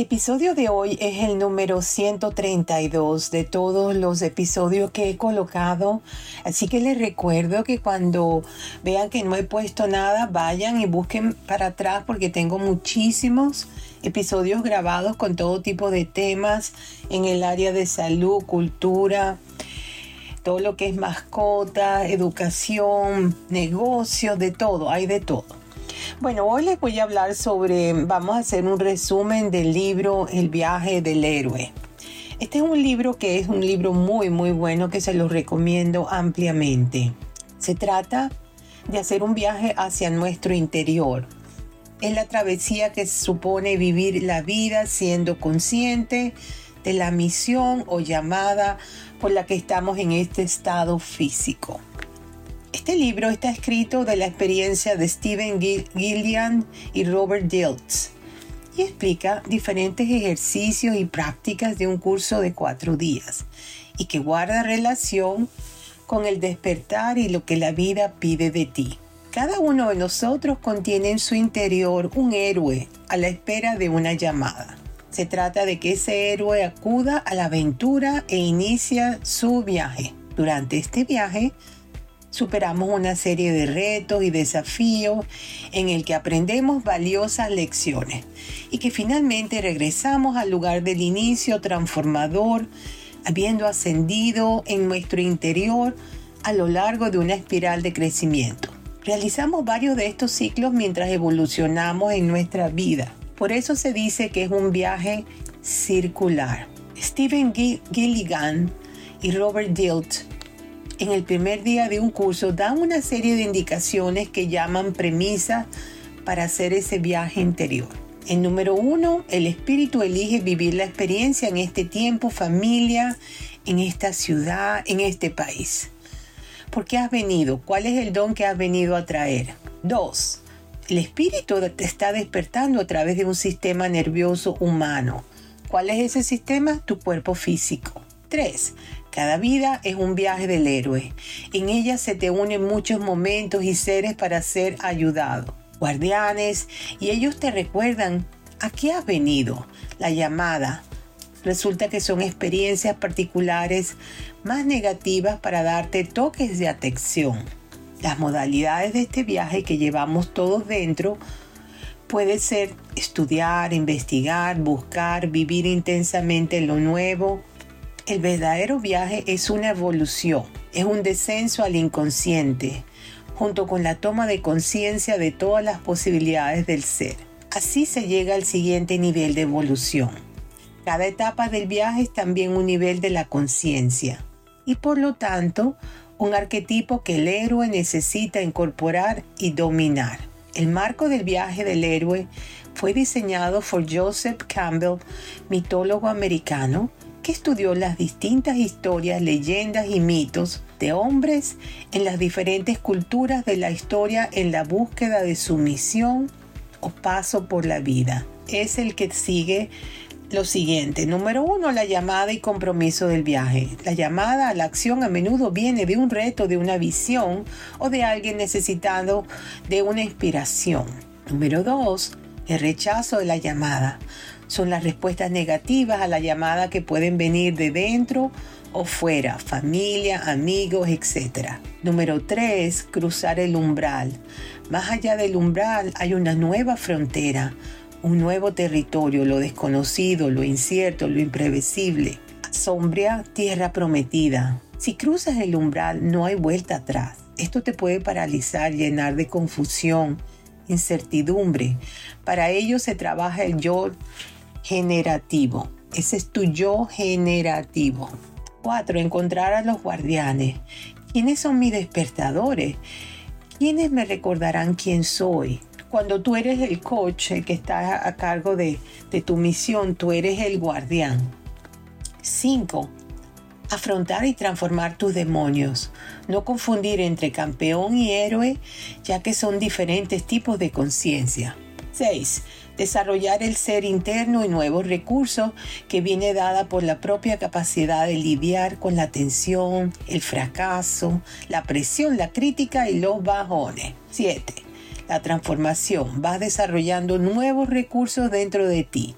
El episodio de hoy es el número 132 de todos los episodios que he colocado. Así que les recuerdo que cuando vean que no he puesto nada, vayan y busquen para atrás porque tengo muchísimos episodios grabados con todo tipo de temas en el área de salud, cultura, todo lo que es mascota, educación, negocios, de todo, hay de todo. Bueno, hoy les voy a hablar sobre, vamos a hacer un resumen del libro El viaje del héroe. Este es un libro que es un libro muy, muy bueno que se lo recomiendo ampliamente. Se trata de hacer un viaje hacia nuestro interior. Es la travesía que supone vivir la vida siendo consciente de la misión o llamada por la que estamos en este estado físico. Este libro está escrito de la experiencia de Stephen Gillian y Robert Diltz y explica diferentes ejercicios y prácticas de un curso de cuatro días y que guarda relación con el despertar y lo que la vida pide de ti. Cada uno de nosotros contiene en su interior un héroe a la espera de una llamada. Se trata de que ese héroe acuda a la aventura e inicia su viaje. Durante este viaje, superamos una serie de retos y desafíos en el que aprendemos valiosas lecciones y que finalmente regresamos al lugar del inicio transformador, habiendo ascendido en nuestro interior a lo largo de una espiral de crecimiento. Realizamos varios de estos ciclos mientras evolucionamos en nuestra vida. Por eso se dice que es un viaje circular. Stephen Gilligan y Robert Dilt en el primer día de un curso dan una serie de indicaciones que llaman premisas para hacer ese viaje interior. En número uno, el espíritu elige vivir la experiencia en este tiempo, familia, en esta ciudad, en este país. ¿Por qué has venido? ¿Cuál es el don que has venido a traer? Dos, el espíritu te está despertando a través de un sistema nervioso humano. ¿Cuál es ese sistema? Tu cuerpo físico. Tres, cada vida es un viaje del héroe. En ella se te unen muchos momentos y seres para ser ayudado. Guardianes, y ellos te recuerdan a qué has venido, la llamada. Resulta que son experiencias particulares más negativas para darte toques de atención. Las modalidades de este viaje que llevamos todos dentro puede ser estudiar, investigar, buscar, vivir intensamente lo nuevo, el verdadero viaje es una evolución, es un descenso al inconsciente, junto con la toma de conciencia de todas las posibilidades del ser. Así se llega al siguiente nivel de evolución. Cada etapa del viaje es también un nivel de la conciencia y por lo tanto un arquetipo que el héroe necesita incorporar y dominar. El marco del viaje del héroe fue diseñado por Joseph Campbell, mitólogo americano, estudió las distintas historias, leyendas y mitos de hombres en las diferentes culturas de la historia en la búsqueda de su misión o paso por la vida. Es el que sigue lo siguiente. Número uno, la llamada y compromiso del viaje. La llamada a la acción a menudo viene de un reto, de una visión o de alguien necesitado de una inspiración. Número dos, el rechazo de la llamada son las respuestas negativas a la llamada que pueden venir de dentro o fuera, familia, amigos, etc. Número 3. Cruzar el umbral. Más allá del umbral hay una nueva frontera, un nuevo territorio, lo desconocido, lo incierto, lo imprevisible. Sombria, tierra prometida. Si cruzas el umbral no hay vuelta atrás. Esto te puede paralizar, llenar de confusión, incertidumbre. Para ello se trabaja el yo generativo. Ese es tu yo generativo. 4. Encontrar a los guardianes. ¿Quiénes son mis despertadores? ¿Quiénes me recordarán quién soy? Cuando tú eres el coach, que está a cargo de, de tu misión, tú eres el guardián. 5. Afrontar y transformar tus demonios. No confundir entre campeón y héroe, ya que son diferentes tipos de conciencia. 6. Desarrollar el ser interno y nuevos recursos que viene dada por la propia capacidad de lidiar con la tensión, el fracaso, la presión, la crítica y los bajones. 7. La transformación. Vas desarrollando nuevos recursos dentro de ti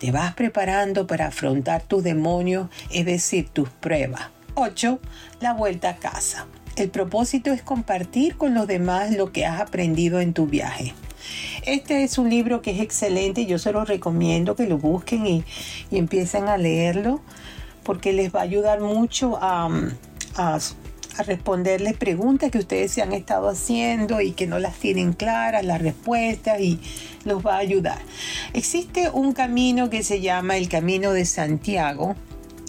te vas preparando para afrontar tus demonios, es decir, tus pruebas. 8. La vuelta a casa. El propósito es compartir con los demás lo que has aprendido en tu viaje. Este es un libro que es excelente, yo se lo recomiendo que lo busquen y, empiecen a leerlo porque les va a ayudar mucho a, a a responderles preguntas que ustedes se han estado haciendo y que no las tienen claras, las respuestas y los va a ayudar. Existe un camino que se llama el Camino de Santiago.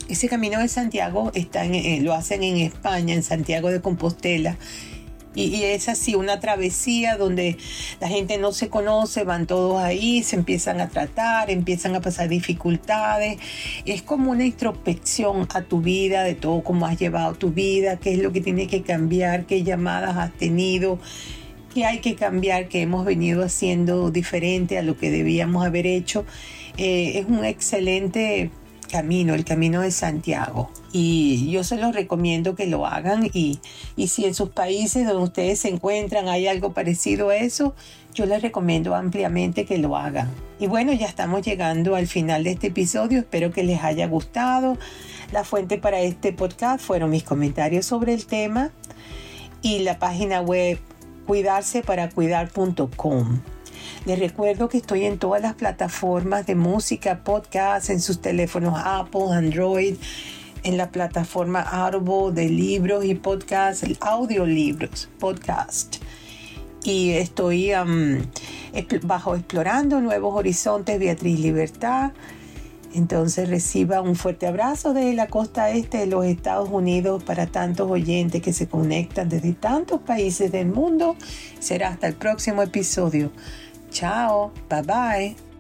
Ese Camino de Santiago está en, eh, lo hacen en España, en Santiago de Compostela y, es así, una travesía donde la gente no se conoce, van todos ahí, se empiezan a tratar, empiezan a pasar dificultades. Es como una introspección a tu vida, de todo cómo has llevado tu vida, qué es lo que tiene que cambiar, qué llamadas has tenido, qué hay que cambiar, qué hemos venido haciendo diferente a lo que debíamos haber hecho. Eh, es un excelente camino, el camino de Santiago. Y yo se los recomiendo que lo hagan y, y si en sus países donde ustedes se encuentran hay algo parecido a eso, yo les recomiendo ampliamente que lo hagan. Y bueno, ya estamos llegando al final de este episodio, espero que les haya gustado. La fuente para este podcast fueron mis comentarios sobre el tema y la página web cuidarseparacuidar.com. Les recuerdo que estoy en todas las plataformas de música, podcast, en sus teléfonos Apple, Android, en la plataforma Audible de libros y podcast, audiolibros, podcast. Y estoy bajo explorando nuevos horizontes, Beatriz Libertad. Entonces reciba un fuerte abrazo desde la costa este de los Estados Unidos para tantos oyentes que se conectan desde tantos países del mundo. Será hasta el próximo episodio. Ciao, bye bye.